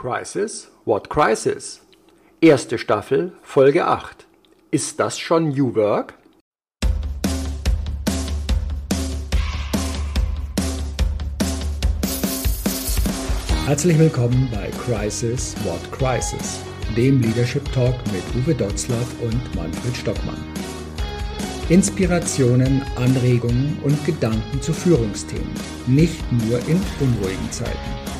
Crisis? What Crisis? Erste Staffel, Folge 8. Ist das schon New Work? Herzlich willkommen bei Crisis What Crisis, dem Leadership Talk mit Uwe Dotzlaff und Manfred Stockmann. Inspirationen, Anregungen und Gedanken zu Führungsthemen, nicht nur in unruhigen Zeiten.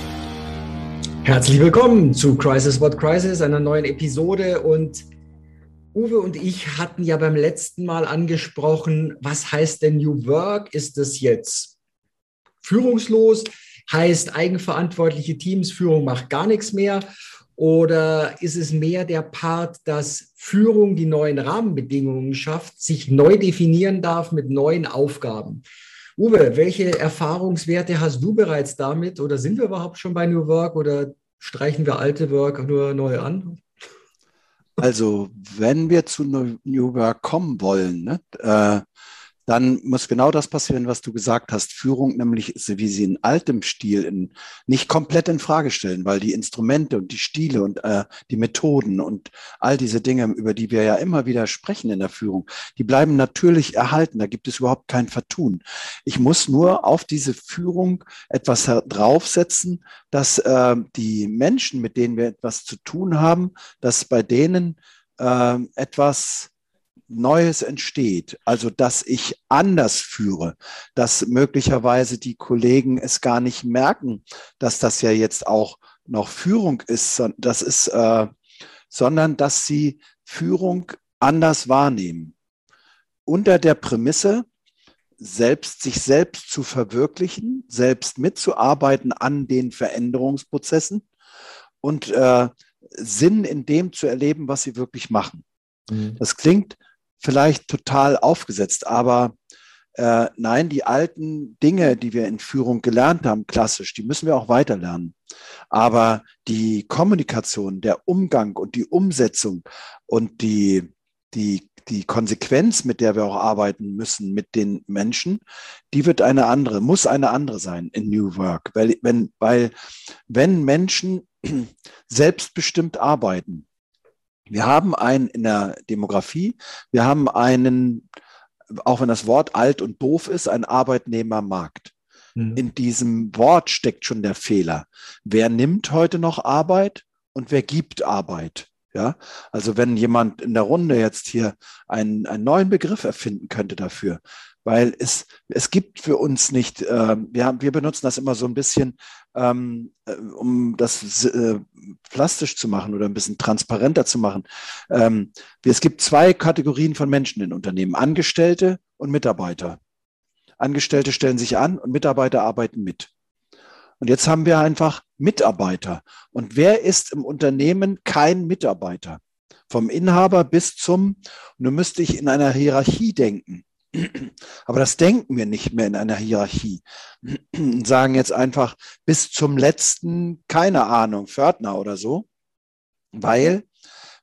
Herzlich willkommen zu Crisis What Crisis, einer neuen Episode. Und Uwe und ich hatten ja beim letzten Mal angesprochen, was heißt denn New Work? Ist das jetzt führungslos? Heißt eigenverantwortliche Teams, Führung macht gar nichts mehr? Oder ist es mehr der Part, dass Führung die neuen Rahmenbedingungen schafft, sich neu definieren darf mit neuen Aufgaben? Uwe, welche Erfahrungswerte hast du bereits damit? Oder sind wir überhaupt schon bei New Work oder streichen wir alte Work nur neu an? Also, wenn wir zu New Work kommen wollen, ne, äh, dann muss genau das passieren, was du gesagt hast. Führung nämlich, wie sie in altem Stil in, nicht komplett in Frage stellen, weil die Instrumente und die Stile und äh, die Methoden und all diese Dinge, über die wir ja immer wieder sprechen in der Führung, die bleiben natürlich erhalten. Da gibt es überhaupt kein Vertun. Ich muss nur auf diese Führung etwas draufsetzen, dass äh, die Menschen, mit denen wir etwas zu tun haben, dass bei denen äh, etwas Neues entsteht, also dass ich anders führe, dass möglicherweise die Kollegen es gar nicht merken, dass das ja jetzt auch noch Führung ist, das ist, äh, sondern dass sie Führung anders wahrnehmen. Unter der Prämisse, selbst, sich selbst zu verwirklichen, selbst mitzuarbeiten an den Veränderungsprozessen und äh, Sinn in dem zu erleben, was sie wirklich machen. Mhm. Das klingt vielleicht total aufgesetzt, aber äh, nein, die alten Dinge, die wir in Führung gelernt haben, klassisch, die müssen wir auch weiter lernen. Aber die Kommunikation, der Umgang und die Umsetzung und die, die, die Konsequenz, mit der wir auch arbeiten müssen mit den Menschen, die wird eine andere, muss eine andere sein in New Work. Weil, wenn, weil wenn Menschen selbstbestimmt arbeiten, wir haben einen in der Demografie, wir haben einen, auch wenn das Wort alt und doof ist, einen Arbeitnehmermarkt. Mhm. In diesem Wort steckt schon der Fehler. Wer nimmt heute noch Arbeit und wer gibt Arbeit? Ja, also wenn jemand in der Runde jetzt hier einen, einen neuen Begriff erfinden könnte dafür, weil es, es gibt für uns nicht, äh, wir, haben, wir benutzen das immer so ein bisschen, ähm, äh, um das äh, plastisch zu machen oder ein bisschen transparenter zu machen. Ähm, es gibt zwei Kategorien von Menschen in Unternehmen, Angestellte und Mitarbeiter. Angestellte stellen sich an und Mitarbeiter arbeiten mit. Und jetzt haben wir einfach Mitarbeiter. Und wer ist im Unternehmen kein Mitarbeiter? Vom Inhaber bis zum, du müsste ich in einer Hierarchie denken. Aber das denken wir nicht mehr in einer Hierarchie. Sagen jetzt einfach bis zum letzten, keine Ahnung, Pförtner oder so. Weil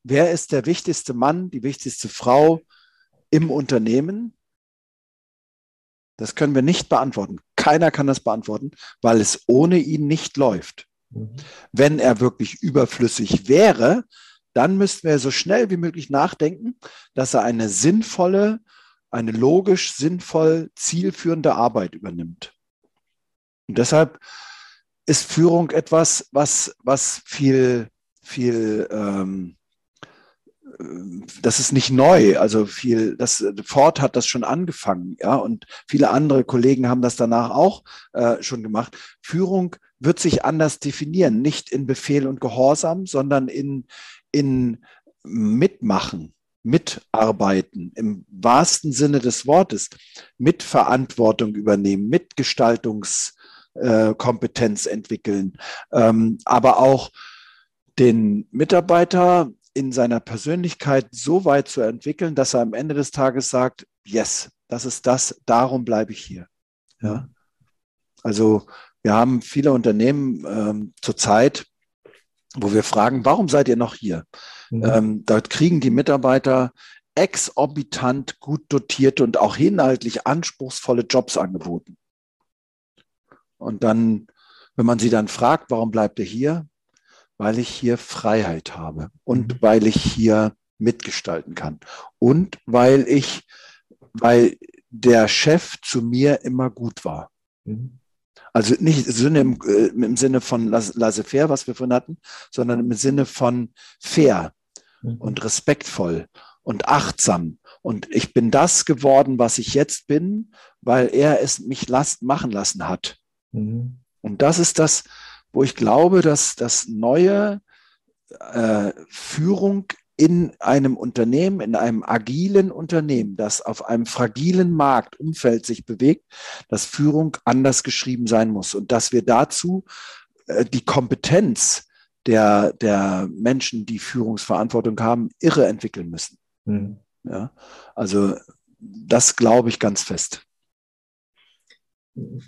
wer ist der wichtigste Mann, die wichtigste Frau im Unternehmen? Das können wir nicht beantworten. Keiner kann das beantworten, weil es ohne ihn nicht läuft. Mhm. Wenn er wirklich überflüssig wäre, dann müssten wir so schnell wie möglich nachdenken, dass er eine sinnvolle eine logisch, sinnvoll, zielführende Arbeit übernimmt. Und deshalb ist Führung etwas, was, was viel, viel, ähm, das ist nicht neu. Also viel, das Ford hat das schon angefangen, ja, und viele andere Kollegen haben das danach auch äh, schon gemacht. Führung wird sich anders definieren, nicht in Befehl und Gehorsam, sondern in, in Mitmachen mitarbeiten, im wahrsten Sinne des Wortes, Mitverantwortung übernehmen, Mitgestaltungskompetenz äh, entwickeln, ähm, aber auch den Mitarbeiter in seiner Persönlichkeit so weit zu entwickeln, dass er am Ende des Tages sagt, yes, das ist das, darum bleibe ich hier. Ja. Also wir haben viele Unternehmen ähm, zurzeit, wo wir fragen, warum seid ihr noch hier? Mhm. Ähm, dort kriegen die Mitarbeiter exorbitant gut dotierte und auch inhaltlich anspruchsvolle Jobs angeboten. Und dann, wenn man sie dann fragt, warum bleibt ihr hier? Weil ich hier Freiheit habe und mhm. weil ich hier mitgestalten kann und weil ich, weil der Chef zu mir immer gut war. Mhm. Also nicht im, äh, im Sinne von laissez-faire, was wir vorhin hatten, sondern im Sinne von fair mhm. und respektvoll und achtsam. Und ich bin das geworden, was ich jetzt bin, weil er es mich last machen lassen hat. Mhm. Und das ist das, wo ich glaube, dass das neue äh, Führung in einem Unternehmen, in einem agilen Unternehmen, das auf einem fragilen Marktumfeld sich bewegt, dass Führung anders geschrieben sein muss und dass wir dazu äh, die Kompetenz der, der Menschen, die Führungsverantwortung haben, irre entwickeln müssen. Mhm. Ja, also das glaube ich ganz fest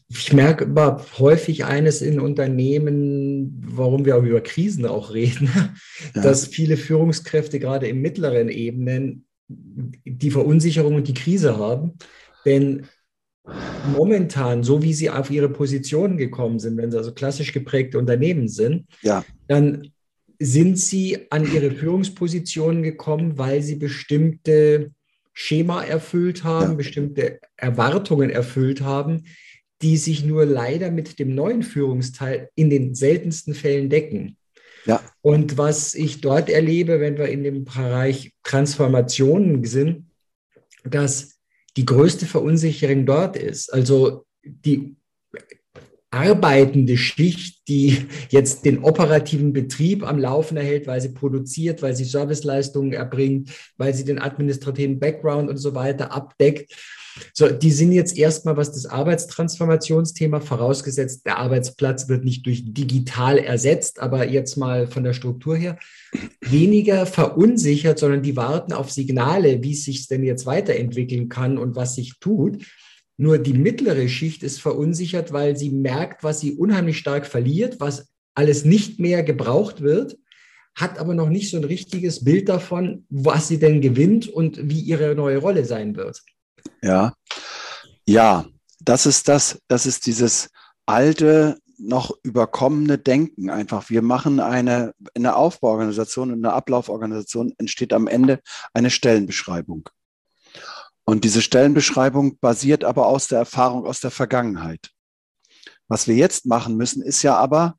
ich merke aber häufig eines in Unternehmen, warum wir auch über Krisen auch reden, ja. dass viele Führungskräfte gerade in mittleren Ebenen die Verunsicherung und die Krise haben. Denn momentan, so wie sie auf ihre Positionen gekommen sind, wenn sie also klassisch geprägte Unternehmen sind, ja. dann sind sie an ihre Führungspositionen gekommen, weil sie bestimmte Schema erfüllt haben, ja. bestimmte Erwartungen erfüllt haben, die sich nur leider mit dem neuen Führungsteil in den seltensten Fällen decken. Ja. Und was ich dort erlebe, wenn wir in dem Bereich Transformationen sind, dass die größte Verunsicherung dort ist. Also die arbeitende Schicht, die jetzt den operativen Betrieb am Laufen erhält, weil sie produziert, weil sie Serviceleistungen erbringt, weil sie den administrativen Background und so weiter abdeckt so, die sind jetzt erstmal, was das Arbeitstransformationsthema vorausgesetzt, der Arbeitsplatz wird nicht durch digital ersetzt, aber jetzt mal von der Struktur her weniger verunsichert, sondern die warten auf Signale, wie es sich denn jetzt weiterentwickeln kann und was sich tut. Nur die mittlere Schicht ist verunsichert, weil sie merkt, was sie unheimlich stark verliert, was alles nicht mehr gebraucht wird, hat aber noch nicht so ein richtiges Bild davon, was sie denn gewinnt und wie ihre neue Rolle sein wird. Ja, ja, das ist das, das ist dieses alte, noch überkommene Denken einfach. Wir machen eine, in der Aufbauorganisation, in der Ablauforganisation entsteht am Ende eine Stellenbeschreibung. Und diese Stellenbeschreibung basiert aber aus der Erfahrung aus der Vergangenheit. Was wir jetzt machen müssen, ist ja aber,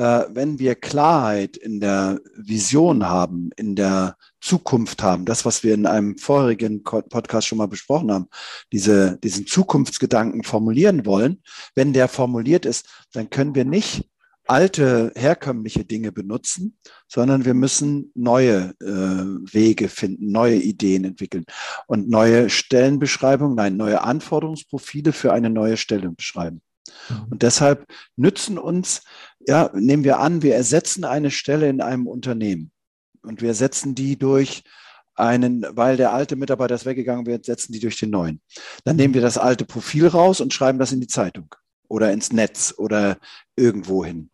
wenn wir Klarheit in der Vision haben, in der Zukunft haben, das, was wir in einem vorherigen Podcast schon mal besprochen haben, diese, diesen Zukunftsgedanken formulieren wollen, wenn der formuliert ist, dann können wir nicht alte, herkömmliche Dinge benutzen, sondern wir müssen neue äh, Wege finden, neue Ideen entwickeln und neue Stellenbeschreibungen, nein, neue Anforderungsprofile für eine neue Stelle beschreiben. Mhm. Und deshalb nützen uns, ja, nehmen wir an, wir ersetzen eine Stelle in einem Unternehmen und wir setzen die durch einen, weil der alte Mitarbeiter ist weggegangen wird, setzen die durch den neuen. Dann nehmen wir das alte Profil raus und schreiben das in die Zeitung oder ins Netz oder irgendwo hin.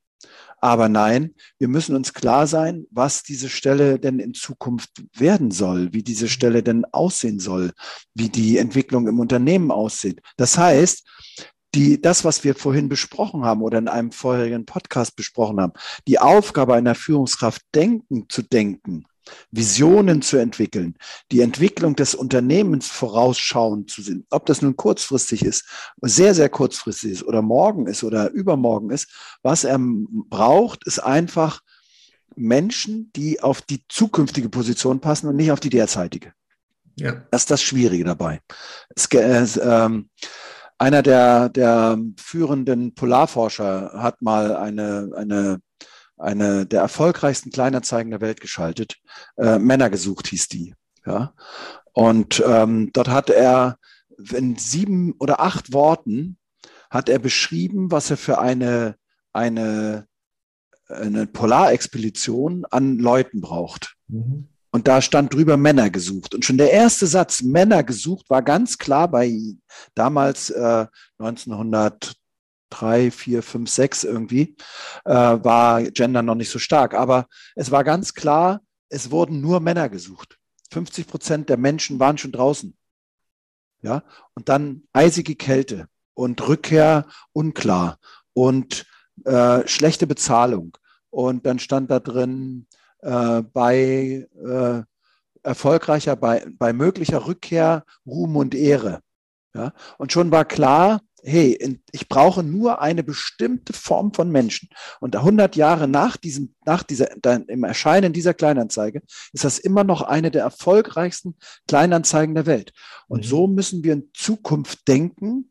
Aber nein, wir müssen uns klar sein, was diese Stelle denn in Zukunft werden soll, wie diese Stelle denn aussehen soll, wie die Entwicklung im Unternehmen aussieht. Das heißt, die, das, was wir vorhin besprochen haben oder in einem vorherigen Podcast besprochen haben, die Aufgabe einer Führungskraft, denken zu denken, Visionen zu entwickeln, die Entwicklung des Unternehmens vorausschauend zu sehen, ob das nun kurzfristig ist, sehr, sehr kurzfristig ist oder morgen ist oder übermorgen ist, was er braucht, ist einfach Menschen, die auf die zukünftige Position passen und nicht auf die derzeitige. Ja. Das ist das Schwierige dabei. Es, äh, einer der, der führenden Polarforscher hat mal eine, eine, eine der erfolgreichsten Kleinanzeigen der Welt geschaltet. Äh, Männer gesucht hieß die. Ja. Und ähm, dort hat er in sieben oder acht Worten hat er beschrieben, was er für eine, eine eine Polarexpedition an Leuten braucht. Mhm. Und da stand drüber Männer gesucht. Und schon der erste Satz, Männer gesucht, war ganz klar bei damals äh, 1903, 4, 5, 6 irgendwie, äh, war Gender noch nicht so stark. Aber es war ganz klar, es wurden nur Männer gesucht. 50 Prozent der Menschen waren schon draußen. Ja, und dann eisige Kälte und Rückkehr unklar und äh, schlechte Bezahlung. Und dann stand da drin, äh, bei äh, erfolgreicher, bei, bei möglicher Rückkehr Ruhm und Ehre. Ja? Und schon war klar, hey, ich brauche nur eine bestimmte Form von Menschen. Und 100 Jahre nach diesem, nach dieser, im Erscheinen dieser Kleinanzeige ist das immer noch eine der erfolgreichsten Kleinanzeigen der Welt. Und mhm. so müssen wir in Zukunft denken,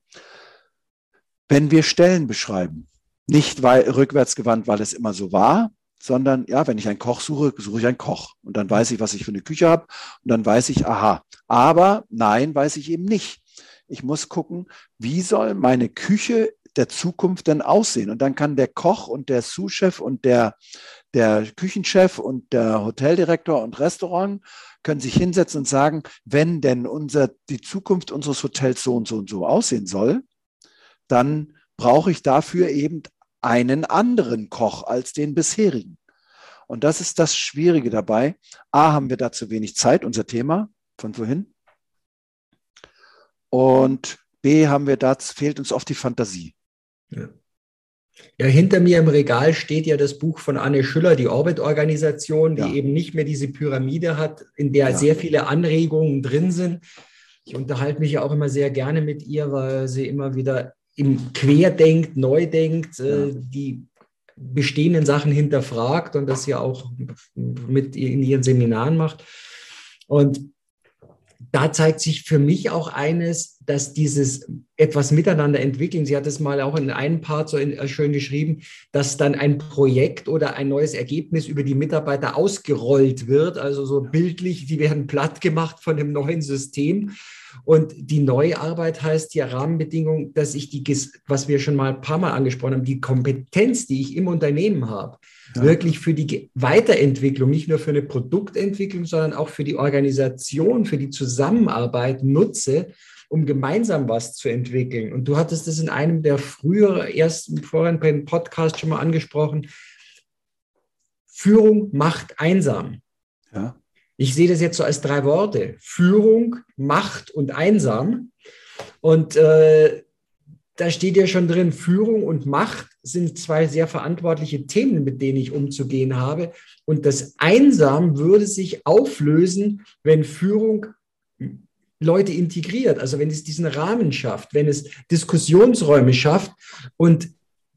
wenn wir Stellen beschreiben. Nicht weil rückwärtsgewandt, weil es immer so war, sondern ja, wenn ich einen Koch suche, suche ich einen Koch und dann weiß ich, was ich für eine Küche habe und dann weiß ich, aha. Aber nein, weiß ich eben nicht. Ich muss gucken, wie soll meine Küche der Zukunft denn aussehen? Und dann kann der Koch und der Sous-Chef und der, der Küchenchef und der Hoteldirektor und Restaurant können sich hinsetzen und sagen, wenn denn unser, die Zukunft unseres Hotels so und so und so aussehen soll, dann brauche ich dafür eben einen anderen Koch als den bisherigen. Und das ist das Schwierige dabei. A, haben wir da zu wenig Zeit, unser Thema von wohin. Und B, haben wir da, fehlt uns oft die Fantasie. Ja. Ja, hinter mir im Regal steht ja das Buch von Anne Schüller, die Orbit-Organisation, die ja. eben nicht mehr diese Pyramide hat, in der ja. sehr viele Anregungen drin sind. Ich unterhalte mich ja auch immer sehr gerne mit ihr, weil sie immer wieder im Querdenkt, neu denkt, äh, die bestehenden Sachen hinterfragt und das ja auch mit in ihren Seminaren macht. Und da zeigt sich für mich auch eines, dass dieses etwas miteinander entwickeln, sie hat es mal auch in einem Part so äh, schön geschrieben, dass dann ein Projekt oder ein neues Ergebnis über die Mitarbeiter ausgerollt wird, also so bildlich, die werden platt gemacht von dem neuen System. Und die neue Arbeit heißt ja Rahmenbedingungen, dass ich die, was wir schon mal ein paar Mal angesprochen haben, die Kompetenz, die ich im Unternehmen habe, ja. wirklich für die Weiterentwicklung, nicht nur für eine Produktentwicklung, sondern auch für die Organisation, für die Zusammenarbeit nutze, um gemeinsam was zu entwickeln. Und du hattest das in einem der früheren, ersten, vorherigen Podcast schon mal angesprochen. Führung macht einsam. Ja. Ich sehe das jetzt so als drei Worte. Führung, Macht und einsam. Und äh, da steht ja schon drin, Führung und Macht sind zwei sehr verantwortliche Themen, mit denen ich umzugehen habe. Und das Einsam würde sich auflösen, wenn Führung Leute integriert, also wenn es diesen Rahmen schafft, wenn es Diskussionsräume schafft und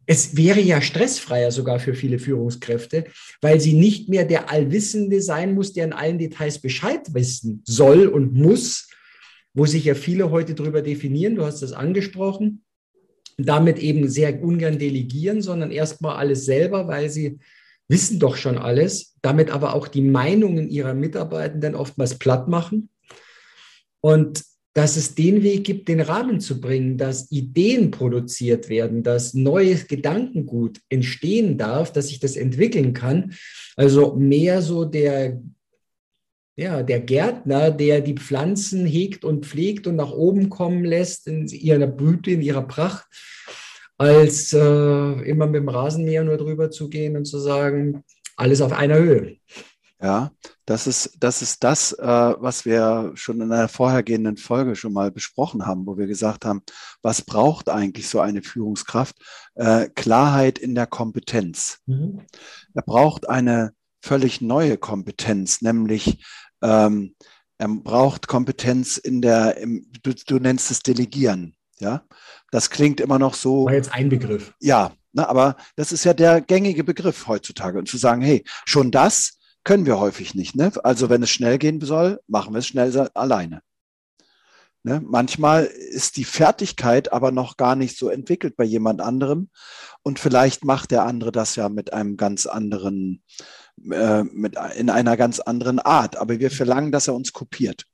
es wäre ja stressfreier sogar für viele Führungskräfte, weil sie nicht mehr der Allwissende sein muss, der in allen Details Bescheid wissen soll und muss, wo sich ja viele heute darüber definieren. Du hast das angesprochen. Damit eben sehr ungern delegieren, sondern erstmal alles selber, weil sie wissen doch schon alles, damit aber auch die Meinungen ihrer Mitarbeitenden oftmals platt machen. Und dass es den Weg gibt, den Rahmen zu bringen, dass Ideen produziert werden, dass neues Gedankengut entstehen darf, dass sich das entwickeln kann. Also mehr so der, ja, der Gärtner, der die Pflanzen hegt und pflegt und nach oben kommen lässt in ihrer Blüte, in ihrer Pracht, als äh, immer mit dem Rasenmäher nur drüber zu gehen und zu sagen, alles auf einer Höhe. Ja, das ist das, ist das äh, was wir schon in einer vorhergehenden Folge schon mal besprochen haben, wo wir gesagt haben, was braucht eigentlich so eine Führungskraft? Äh, Klarheit in der Kompetenz. Mhm. Er braucht eine völlig neue Kompetenz, nämlich ähm, er braucht Kompetenz in der, im, du, du nennst es Delegieren. Ja, das klingt immer noch so. War jetzt ein Begriff. Ja, na, aber das ist ja der gängige Begriff heutzutage. Und zu sagen, hey, schon das können wir häufig nicht. Ne? Also wenn es schnell gehen soll, machen wir es schnell alleine. Ne? Manchmal ist die Fertigkeit aber noch gar nicht so entwickelt bei jemand anderem und vielleicht macht der andere das ja mit einem ganz anderen, äh, mit, in einer ganz anderen Art. Aber wir verlangen, dass er uns kopiert.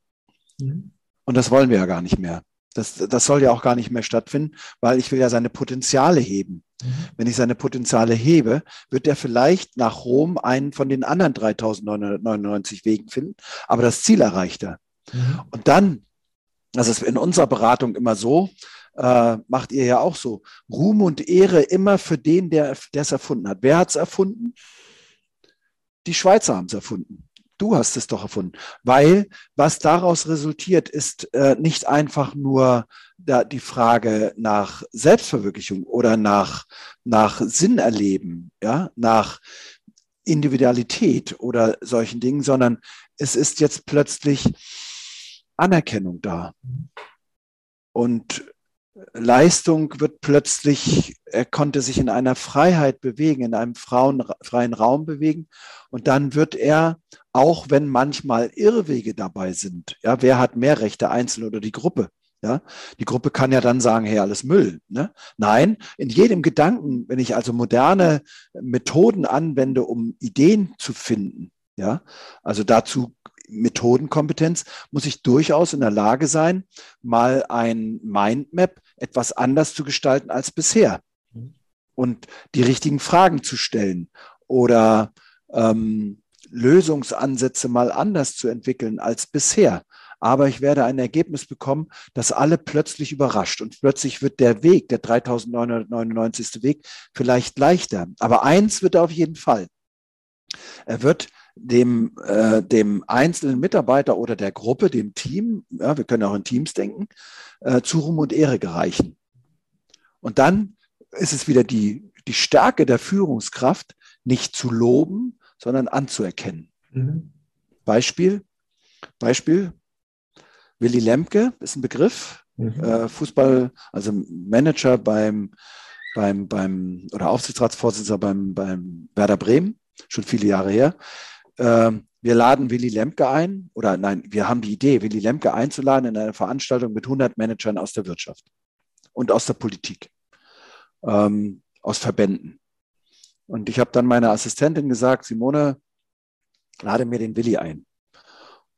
Mhm. Und das wollen wir ja gar nicht mehr. Das, das soll ja auch gar nicht mehr stattfinden, weil ich will ja seine Potenziale heben. Mhm. Wenn ich seine Potenziale hebe, wird er vielleicht nach Rom einen von den anderen 3999 Wegen finden, aber das Ziel erreicht er. Mhm. Und dann, das ist in unserer Beratung immer so, äh, macht ihr ja auch so, Ruhm und Ehre immer für den, der es erfunden hat. Wer hat es erfunden? Die Schweizer haben es erfunden. Du hast es doch erfunden. Weil was daraus resultiert, ist äh, nicht einfach nur da die Frage nach Selbstverwirklichung oder nach, nach Sinn erleben, ja, nach Individualität oder solchen Dingen, sondern es ist jetzt plötzlich Anerkennung da. Und Leistung wird plötzlich, er konnte sich in einer Freiheit bewegen, in einem Frauen, freien Raum bewegen. Und dann wird er, auch wenn manchmal Irrwege dabei sind, ja, wer hat mehr Rechte, Einzelne oder die Gruppe? Ja, die Gruppe kann ja dann sagen, hey, alles Müll. Ne? Nein, in jedem Gedanken, wenn ich also moderne Methoden anwende, um Ideen zu finden, ja, also dazu Methodenkompetenz, muss ich durchaus in der Lage sein, mal ein Mindmap etwas anders zu gestalten als bisher und die richtigen Fragen zu stellen oder ähm, Lösungsansätze mal anders zu entwickeln als bisher. Aber ich werde ein Ergebnis bekommen, das alle plötzlich überrascht. Und plötzlich wird der Weg, der 3999. Weg, vielleicht leichter. Aber eins wird er auf jeden Fall. Er wird dem, äh, dem einzelnen Mitarbeiter oder der Gruppe, dem Team, ja, wir können auch in Teams denken, äh, zu Ruhm und Ehre gereichen. Und dann ist es wieder die, die Stärke der Führungskraft, nicht zu loben, sondern anzuerkennen. Mhm. Beispiel, Beispiel, Willy Lemke ist ein Begriff, mhm. äh, Fußball, also Manager beim, beim, beim oder Aufsichtsratsvorsitzender beim, beim Werder Bremen, schon viele Jahre her. Ähm, wir laden Willy Lemke ein, oder nein, wir haben die Idee, Willy Lemke einzuladen in eine Veranstaltung mit 100 Managern aus der Wirtschaft und aus der Politik, ähm, aus Verbänden. Und ich habe dann meiner Assistentin gesagt, Simone, lade mir den Willi ein.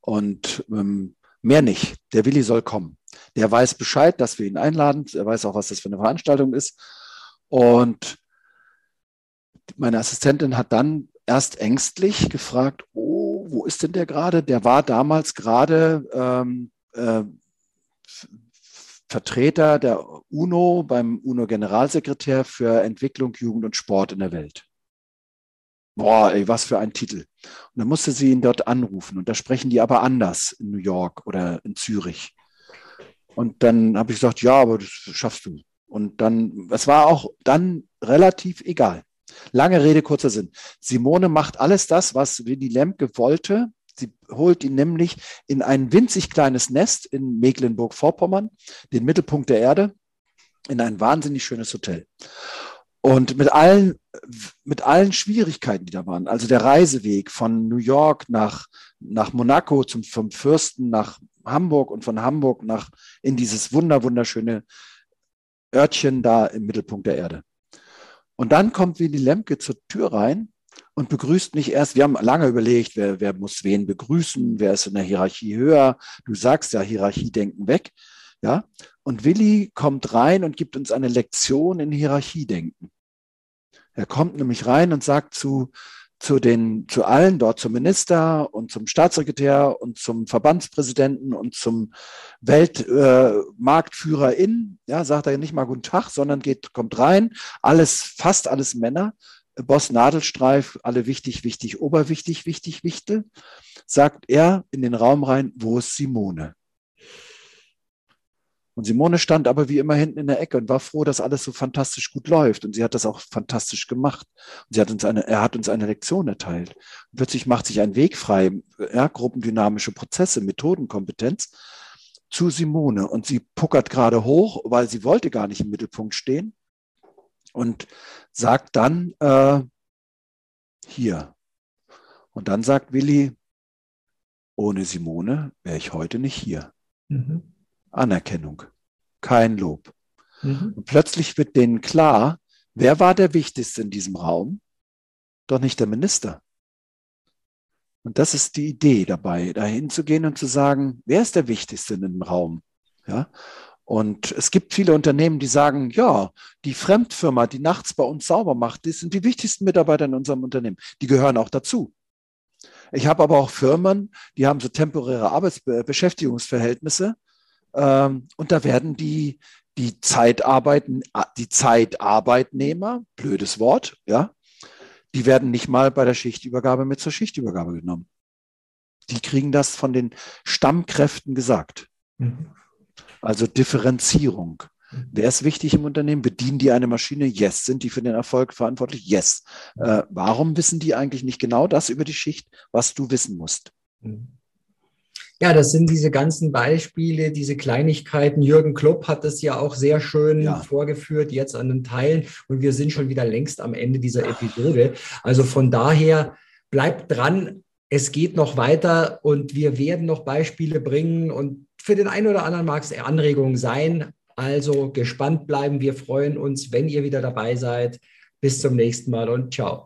Und ähm, mehr nicht. Der Willi soll kommen. Der weiß Bescheid, dass wir ihn einladen. Er weiß auch, was das für eine Veranstaltung ist. Und meine Assistentin hat dann erst ängstlich gefragt, oh, wo ist denn der gerade? Der war damals gerade ähm, äh, Vertreter der UNO beim UNO-Generalsekretär für Entwicklung, Jugend und Sport in der Welt. Boah, ey, was für ein Titel. Und dann musste sie ihn dort anrufen. Und da sprechen die aber anders in New York oder in Zürich. Und dann habe ich gesagt, ja, aber das schaffst du. Und dann, es war auch dann relativ egal. Lange Rede, kurzer Sinn. Simone macht alles das, was Willy Lemke wollte. Sie holt ihn nämlich in ein winzig kleines Nest in Mecklenburg-Vorpommern, den Mittelpunkt der Erde, in ein wahnsinnig schönes Hotel. Und mit allen, mit allen Schwierigkeiten, die da waren, also der Reiseweg von New York nach, nach Monaco zum, vom Fürsten nach Hamburg und von Hamburg nach in dieses wunder, wunderschöne Örtchen da im Mittelpunkt der Erde. Und dann kommt Willy Lemke zur Tür rein und begrüßt mich erst. Wir haben lange überlegt, wer, wer muss wen begrüßen, wer ist in der Hierarchie höher. Du sagst ja, Hierarchiedenken weg. Ja. Und Willi kommt rein und gibt uns eine Lektion in Hierarchiedenken. Er kommt nämlich rein und sagt zu, zu den, zu allen dort, zum Minister und zum Staatssekretär und zum Verbandspräsidenten und zum Weltmarktführer äh, in, ja, sagt er nicht mal guten Tag, sondern geht, kommt rein, alles, fast alles Männer, Boss Nadelstreif, alle wichtig, wichtig, oberwichtig, wichtig, wichtel, sagt er in den Raum rein, wo ist Simone? Und Simone stand aber wie immer hinten in der Ecke und war froh, dass alles so fantastisch gut läuft. Und sie hat das auch fantastisch gemacht. Und sie hat uns eine, er hat uns eine Lektion erteilt. Und plötzlich macht sich ein Weg frei, ja, gruppendynamische Prozesse, Methodenkompetenz zu Simone. Und sie puckert gerade hoch, weil sie wollte gar nicht im Mittelpunkt stehen. Und sagt dann, äh, hier. Und dann sagt Willi, ohne Simone wäre ich heute nicht hier. Mhm. Anerkennung, kein Lob. Mhm. Und plötzlich wird denen klar, wer war der Wichtigste in diesem Raum? Doch nicht der Minister. Und das ist die Idee dabei, dahin zu gehen und zu sagen, wer ist der Wichtigste in dem Raum? Ja? Und es gibt viele Unternehmen, die sagen, ja, die Fremdfirma, die nachts bei uns sauber macht, die sind die wichtigsten Mitarbeiter in unserem Unternehmen. Die gehören auch dazu. Ich habe aber auch Firmen, die haben so temporäre Arbeitsbeschäftigungsverhältnisse. Ähm, und da werden die, die Zeitarbeiten, die Zeitarbeitnehmer, blödes Wort, ja, die werden nicht mal bei der Schichtübergabe mit zur Schichtübergabe genommen. Die kriegen das von den Stammkräften gesagt. Mhm. Also Differenzierung. Mhm. Wer ist wichtig im Unternehmen? Bedienen die eine Maschine? Yes. Sind die für den Erfolg verantwortlich? Yes. Äh, warum wissen die eigentlich nicht genau das über die Schicht, was du wissen musst? Mhm. Ja, das sind diese ganzen Beispiele, diese Kleinigkeiten. Jürgen Klopp hat das ja auch sehr schön ja. vorgeführt, jetzt an den Teilen. Und wir sind schon wieder längst am Ende dieser Episode. Also von daher bleibt dran. Es geht noch weiter und wir werden noch Beispiele bringen. Und für den einen oder anderen mag es Anregungen sein. Also gespannt bleiben. Wir freuen uns, wenn ihr wieder dabei seid. Bis zum nächsten Mal und ciao.